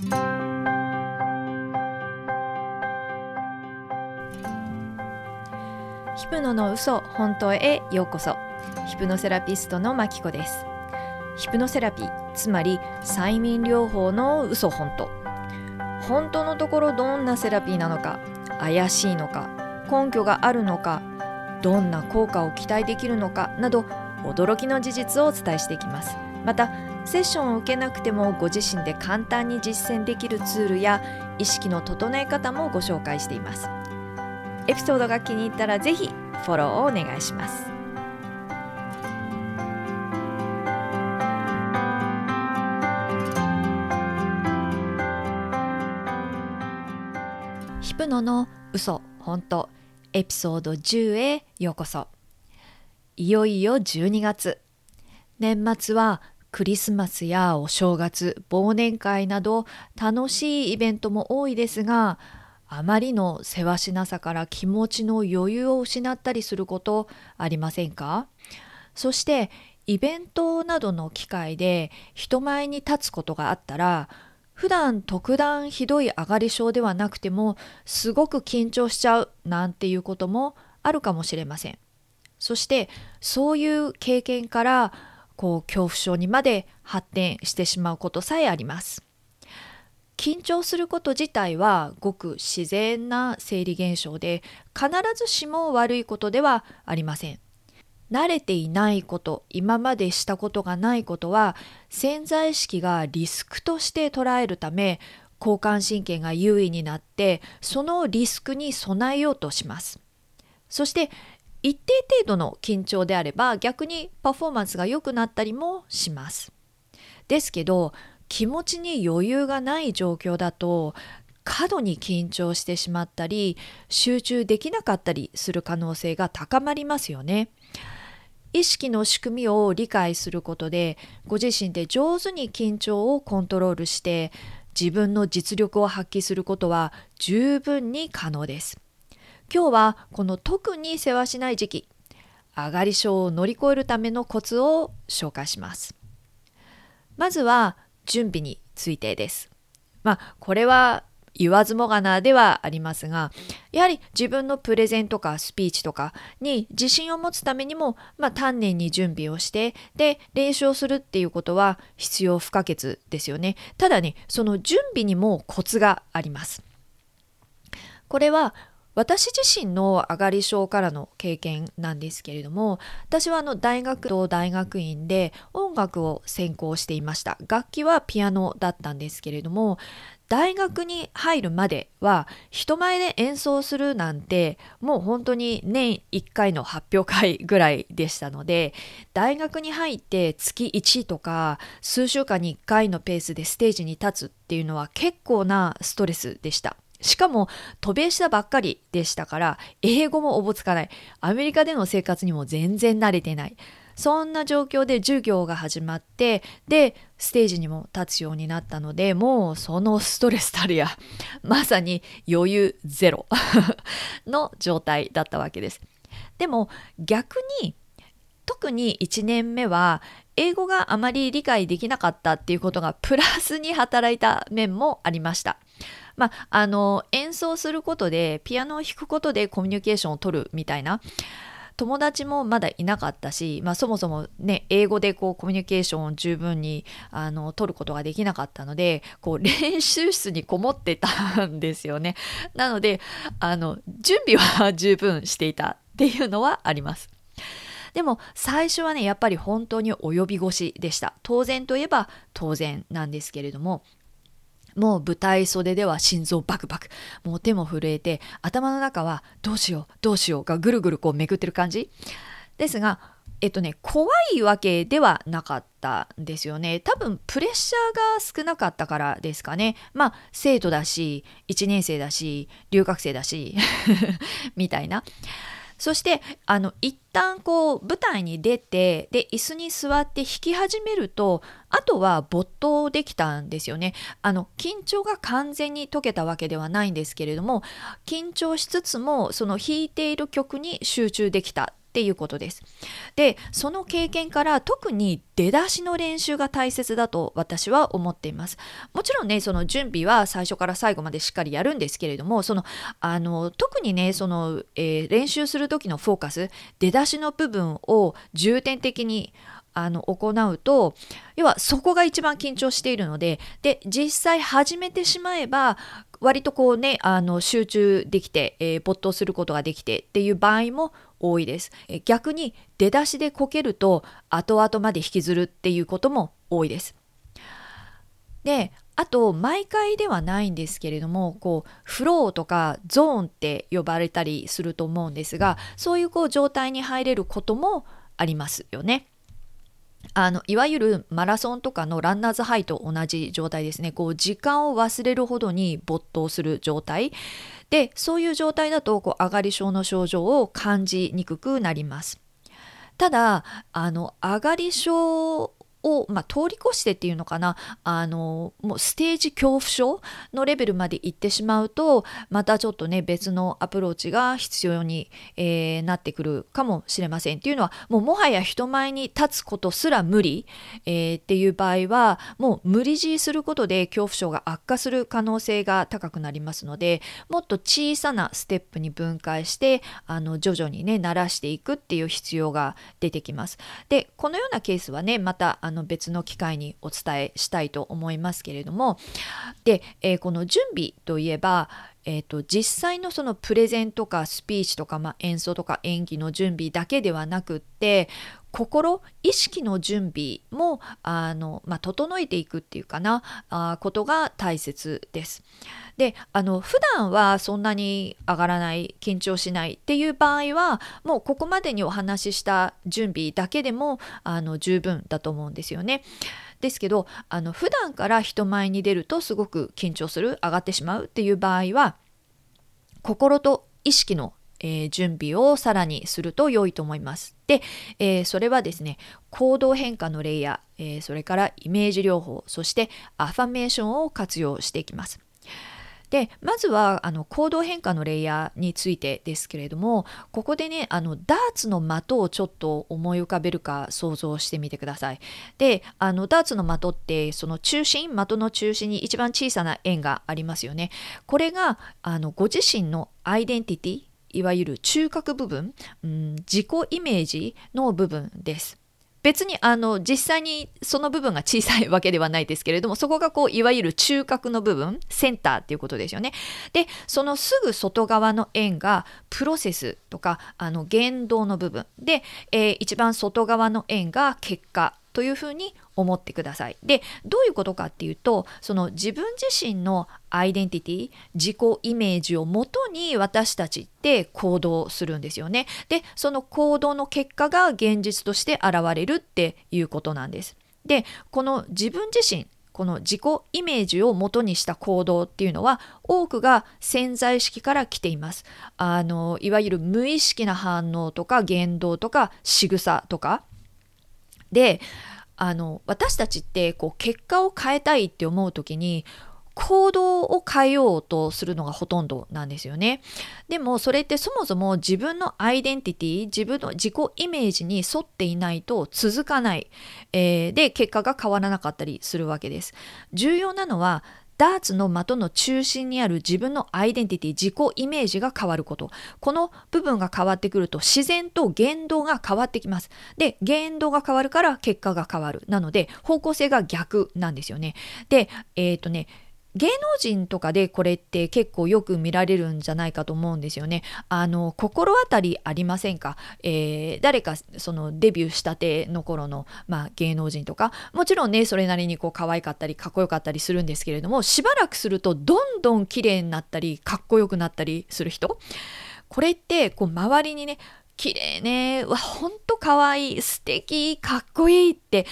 ヒプノの嘘本当へようこそ。ヒプノセラピストのマキコです。ヒプノセラピーつまり催眠療法の嘘本当。本当のところどんなセラピーなのか怪しいのか根拠があるのかどんな効果を期待できるのかなど驚きの事実をお伝えしていきます。またセッションを受けなくてもご自身で簡単に実践できるツールや意識の整え方もご紹介しています。エピソードが気に入ったらぜひフォローをお願いします。ヒプノの嘘本当エピソード10へようこそ。いよいよ12月。年末はクリスマスやお正月忘年会など楽しいイベントも多いですがあまりのせわしなさから気持ちの余裕を失ったりすることありませんか？そしてイベントなどの機会で人前に立つことがあったら普段特段ひどい上がり症ではなくてもすごく緊張しちゃうなんていうこともあるかもしれません。そしてそういう経験からこう恐怖症にまで発展してしまうことさえあります。緊張すること自体はごく自然な生理現象で必ずしも悪いことではありません。慣れていないこと今までしたことがないことは潜在意識がリスクとして捉えるため交感神経が優位になってそのリスクに備えようとします。そして一定程度の緊張であれば逆にパフォーマンスが良くなったりもします。ですけど気持ちに余裕がない状況だと過度に緊張してしまったり集中できなかったりする可能性が高まりますよね。意識の仕組みを理解することでご自身で上手に緊張をコントロールして自分の実力を発揮することは十分に可能です。今日はこの特に世話しない時期上がり症を乗り越えるためのコツを紹介します。まずは準備についてです。まあこれは言わずもがなではありますがやはり自分のプレゼンとかスピーチとかに自信を持つためにも、まあ、丹念に準備をしてで練習をするっていうことは必要不可欠ですよねただねその準備にもコツがありますこれは私自身の上がり症からの経験なんですけれども私はあの大学と大学院で音楽を専攻していました楽器はピアノだったんですけれども大学に入るまでは人前で演奏するなんてもう本当に年1回の発表会ぐらいでしたので大学に入って月1とか数週間に1回のペースでステージに立つっていうのは結構なストレスでした。しかも渡米したばっかりでしたから英語もおぼつかない。アメリカでの生活にも全然慣れてない。そんな状況で授業が始まってでステージにも立つようになったのでもうそのストレスたるやまさに余裕ゼロ の状態だったわけです。でも逆に特に1年目は英語があまり理解できなかったっていうことがプラスに働いた面もありました。まあ、あの演奏することでピアノを弾くことでコミュニケーションを取るみたいな友達もまだいなかったし、まあ、そもそもね英語でこうコミュニケーションを十分にあの取ることができなかったのでこう練習室にこもってたんですよね。なのであの準備は十分していたっていうのはあります。でも最初はねやっぱり本当に及び腰でした当然といえば当然なんですけれどももう舞台袖では心臓バクバク。もう手も震えて頭の中はどうしようどうしようがぐるぐるこうめくってる感じ。ですがえっとね怖いわけではなかったんですよね。多分プレッシャーが少なかったからですかね。まあ生徒だし1年生だし留学生だし みたいな。そしてあの一旦こう舞台に出てで椅子に座って弾き始めるとあとは没頭できたんですよね。あの緊張が完全に解けたわけではないんですけれども緊張しつつもその弾いている曲に集中できた。っていうことです。でその経験から特に出だしの練習が大切だと私は思っています。もちろんねその準備は最初から最後までしっかりやるんですけれどもそのあの特にねその、えー、練習する時のフォーカス出だしの部分を重点的にあの行うと要はそこが一番緊張しているのでで実際始めてしまえば割とこうねあの集中できて、えー、没頭することができてっていう場合も多いです、え、逆に出だしでこけると後々まで引きずるっていうことも多いですであと毎回ではないんですけれどもこうフローとかゾーンって呼ばれたりすると思うんですがそういうこう状態に入れることもありますよね。あのいわゆるマラソンとかのランナーズハイと同じ状態ですね。こう時間を忘れるほどに没頭する状態。でそういう状態だとこう上がり症の症状を感じにくくなります。ただあの上がり症を、まあ、通り越してっていうのかなあのもうステージ恐怖症のレベルまで行ってしまうとまたちょっとね別のアプローチが必要に、えー、なってくるかもしれませんっていうのはもうもはや人前に立つことすら無理、えー、っていう場合はもう無理強いすることで恐怖症が悪化する可能性が高くなりますのでもっと小さなステップに分解してあの徐々にね慣らしていくっていう必要が出てきます。でこのようなケースはねまたあの別の機会にお伝えしたいと思いますけれども。で、えー、この準備といえばえーと、実際のそのプレゼンとかスピーチとか、まあ、演奏とか演技の準備だけではなくって心意識の準備もあの、まあ、整えていくっていうかなあことが大切です。であの普段はそんなに上がらない緊張しないっていう場合はもうここまでにお話しした準備だけでもあの十分だと思うんですよね。ですけどあの普段から人前に出るとすごく緊張する上がってしまうっていう場合は心と意識のえー、準備をさらにすると良いと思います。で、えー、それはですね、行動変化のレイヤー、えー、それからイメージ療法、そしてアファメーションを活用していきます。でまずはあの行動変化のレイヤーについてですけれどもここでねあのダーツの的をちょっと思い浮かべるか想像してみてください。であのダーツの的ってその中心的の中心に一番小さな円がありますよね。これがあのご自身のアイデンティティいわゆる中核部分、うん、自己イメージの部分です。別にあの実際にその部分が小さいわけではないですけれどもそこがこういわゆる中核の部分センターっていうことですよね。でそのすぐ外側の円がプロセスとかあの言動の部分で、えー、一番外側の円が結果というふうに思ってください。でどういうことかっていうとその自分自身のアイデンティティ自己イメージをもとに私たちって行動するんですよね。でその行動の結果が現実として現れるっていうことなんです。でこの自分自身この自己イメージを元にした行動っていうのは多くが潜在意識から来ています。あのいわゆる無意識な反応とか言動とか仕草とかであの私たちってこう結果を変えたいって思う時に行動を変えようとするのがほとんどなんですよね。でもそれってそもそも自分のアイデンティティ自分の自己イメージに沿っていないと続かない、えー、で結果が変わらなかったりするわけです。重要なのはダーツの的の中心にある自分のアイデンティティ自己イメージが変わること。この部分が変わってくると自然と言動が変わってきます。で言動が変わるから結果が変わる。なので方向性が逆なんですよね。でえっ、ー、とね芸能人とかでこれって結構よく見られるんじゃないかと思うんですよね。あの心当たりありませんか、えー、誰かそのデビューしたての頃の、まあ、芸能人とか。もちろんねそれなりにこう可愛かったりかっこよかったりするんですけれどもしばらくするとどんどん綺麗になったりかっこよくなったりする人。これってこう周りにね綺麗ね、わ、ほんと可愛い、素敵、かっこいいって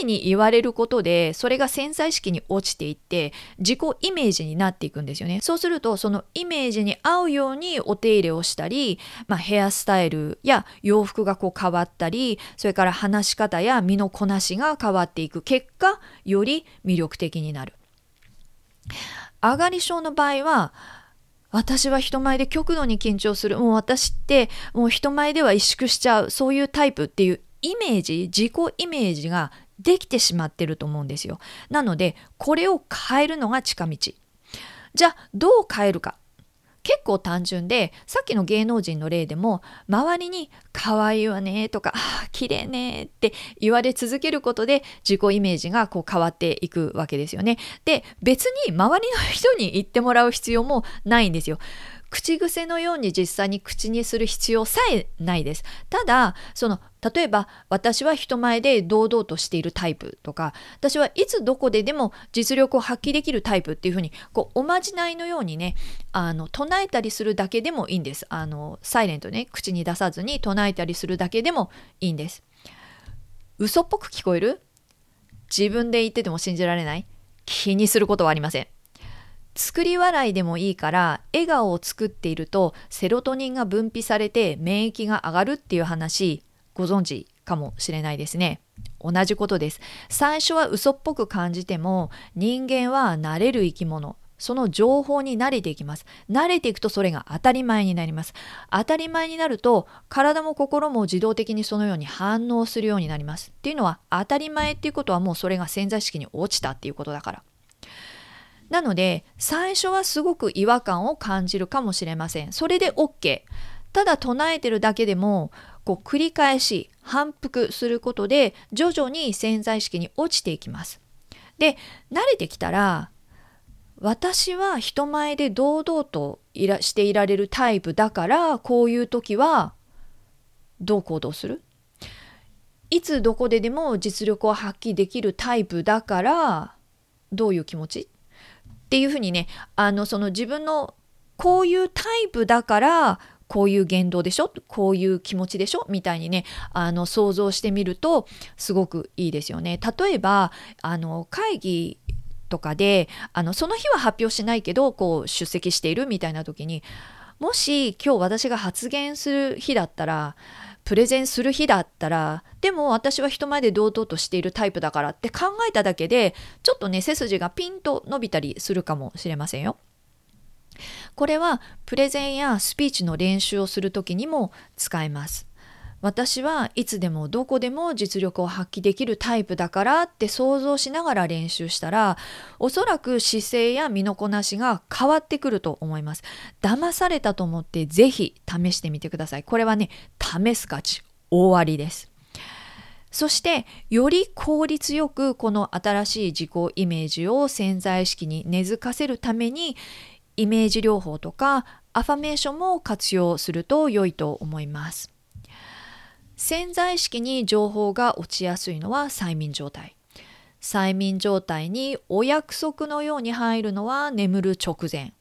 常に言われることで、それが潜在意識に落ちていって、自己イメージになっていくんですよね。そうすると、そのイメージに合うようにお手入れをしたり、まあ、ヘアスタイルや洋服がこう変わったり、それから話し方や身のこなしが変わっていく結果、より魅力的になる。上がり症の場合は、私は人前で極度に緊張する。もう私ってもう人前では萎縮しちゃう。そういうタイプっていうイメージ自己イメージができてしまってると思うんですよ。なのでこれを変えるのが近道。じゃあどう変えるか。結構単純でさっきの芸能人の例でも周りに「可愛いわね」とか「綺麗ね」って言われ続けることで自己イメージがこう変わっていくわけですよね。で別に周りの人に言ってもらう必要もないんですよ。口癖のように実際に口にする必要さえないです。ただその例えば私は人前で堂々としているタイプとか私はいつどこででも実力を発揮できるタイプっていうふうにこうおまじないのようにねあの唱えたりするだけでもいいんです。あのサイレントね口に出さずに唱えたりするだけでもいいんです。嘘っぽく聞こえる？自分で言ってても信じられない？気にすることはありません。作り笑いでもいいから笑顔を作っているとセロトニンが分泌されて免疫が上がるっていう話ご存知かもしれないですね。同じことです。最初は嘘っぽく感じても人間は慣れる生き物。その情報に慣れていきます。慣れていくとそれが当たり前になります。当たり前になると体も心も自動的にそのように反応するようになります。っていうのは当たり前っていうことはもうそれが潜在意識に落ちたっていうことだから。なので最初はすごく違和感を感じるかもしれません。それで OK。ただ唱えてるだけでもこう繰り返し反復することで徐々に潜在意識に落ちていきます。で慣れてきたら私は人前で堂々といらしていられるタイプだからこういう時はどう行動する？いつどこででも実力を発揮できるタイプだからどういう気持ち？っていうふうにねあのその自分のこういうタイプだからこういう言動でしょ？こういう気持ちでしょ？みたいにねあの想像してみるとすごくいいですよね。例えばあの会議とかであのその日は発表しないけどこう出席しているみたいな時にもし今日私が発言する日だったらプレゼンする日だったらでも私は人前で堂々としているタイプだからって考えただけでちょっとね背筋がピンと伸びたりするかもしれませんよ。これはプレゼンやスピーチの練習をする時にも使えます。私はいつでもどこでも実力を発揮できるタイプだからって想像しながら練習したらおそらく姿勢や身のこなしが変わってくると思います。騙されたと思ってぜひ試してみてください。これはね試す価値大ありです。そしてより効率よくこの新しい自己イメージを潜在意識に根付かせるためにイメージ療法とかアファメーションも活用すると良いと思います。潜在意識に情報が落ちやすいのは催眠状態。催眠状態にお約束のように入るのは眠る直前。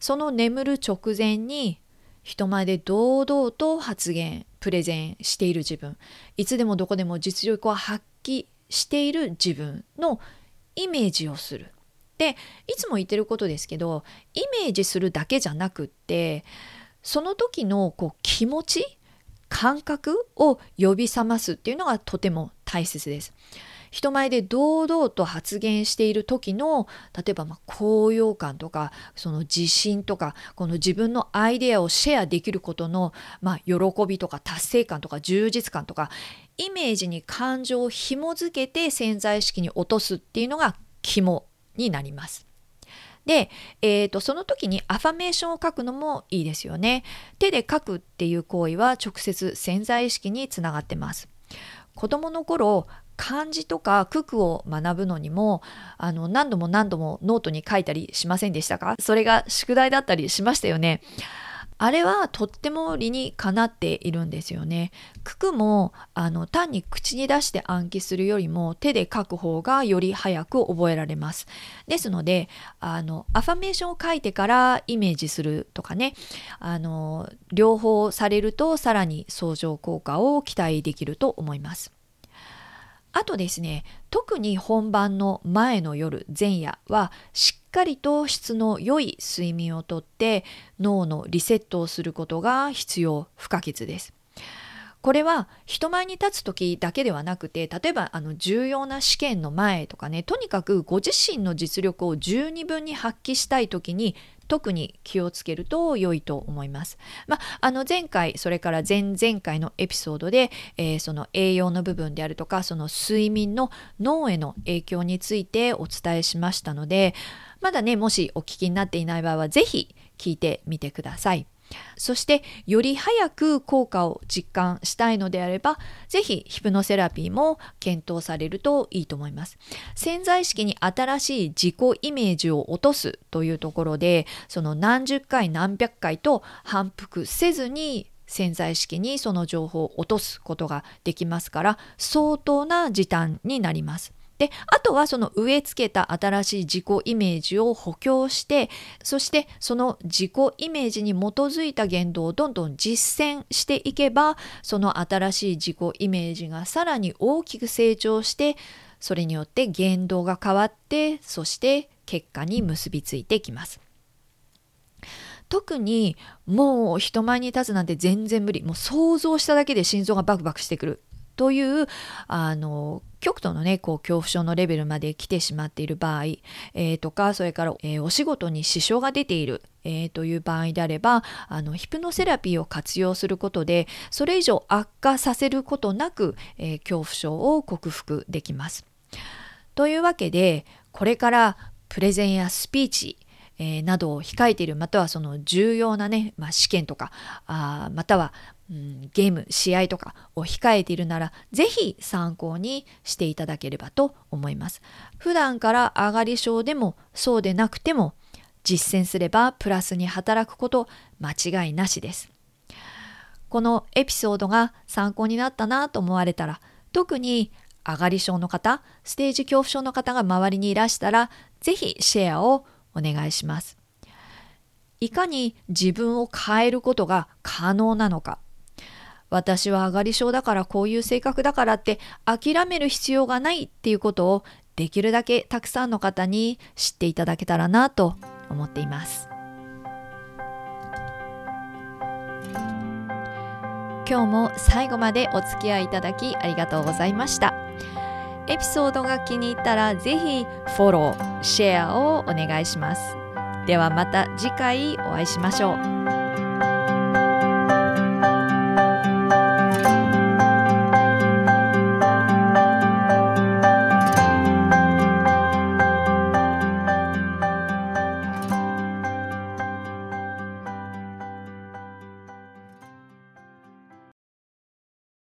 その眠る直前に人前で堂々と発言プレゼンしている自分。いつでもどこでも実力を発揮している自分のイメージをする。でいつも言ってることですけどイメージするだけじゃなくってその時のこう気持ち感覚を呼び覚ますっていうのがとても大切です。人前で堂々と発言している時の例えばま高揚感とかその自信とかこの自分のアイデアをシェアできることのま喜びとか達成感とか充実感とかイメージに感情を紐づけて潜在意識に落とすっていうのが肝になります。で、えーと、その時にアファメーションを書くのもいいですよね。手で書くっていう行為は直接潜在意識につながってます。子供の頃漢字とか九九を学ぶのにもあの何度も何度もノートに書いたりしませんでしたか？それが宿題だったりしましたよね。あれはとっても理にかなっているんですよね。九九もあの単に口に出して暗記するよりも手で書く方がより早く覚えられます。ですのであのアファメーションを書いてからイメージするとかねあの両方されるとさらに相乗効果を期待できると思います。あとですね特に本番の前の夜前夜はしっかりと質の良い睡眠をとって脳のリセットをすることが必要不可欠です。これは人前に立つ時だけではなくて例えばあの重要な試験の前とかねとにかくご自身の実力を十二分に発揮したい時に特に気をつけると良いと思います。まあ、あの前回それから前々回のエピソードで、えー、その栄養の部分であるとかその睡眠の脳への影響についてお伝えしましたのでまだねもしお聞きになっていない場合は是非聞いてみてください。そしてより早く効果を実感したいのであれば是非ヒプノセラピーも検討されるといいと思います。潜在意識に新しい自己イメージを落とすというところでその何十回何百回と反復せずに潜在意識にその情報を落とすことができますから相当な時短になります。であとはその植え付けた新しい自己イメージを補強してそしてその自己イメージに基づいた言動をどんどん実践していけばその新しい自己イメージがさらに大きく成長してそれによって言動が変わってそして結果に結びついてきます。特にもう人前に立つなんて全然無理もう想像しただけで心臓がバクバクしてくるというあの極度のねこう恐怖症のレベルまで来てしまっている場合、えー、とかそれから、えー、お仕事に支障が出ている、えー、という場合であればあのヒプノセラピーを活用することでそれ以上悪化させることなく、え恐怖症を克服できます。というわけでこれからプレゼンやスピーチえ、などを控えているまたはその重要なね、まあ、試験とかあまたはうん、ゲーム試合とかを控えているなら是非参考にしていただければと思います。普段から上がり症でもそうでなくても実践すればプラスに働くこと間違いなしです。このエピソードが参考になったなと思われたら特に上がり症の方ステージ恐怖症の方が周りにいらしたら是非シェアをお願いします。いかに自分を変えることが可能なのか。私は上がり症だからこういう性格だからって諦める必要がないっていうことをできるだけたくさんの方に知っていただけたらなと思っています。今日も最後までお付き合いいただきありがとうございました。エピソードが気に入ったらぜひフォロー、シェアをお願いします。ではまた次回お会いしましょう。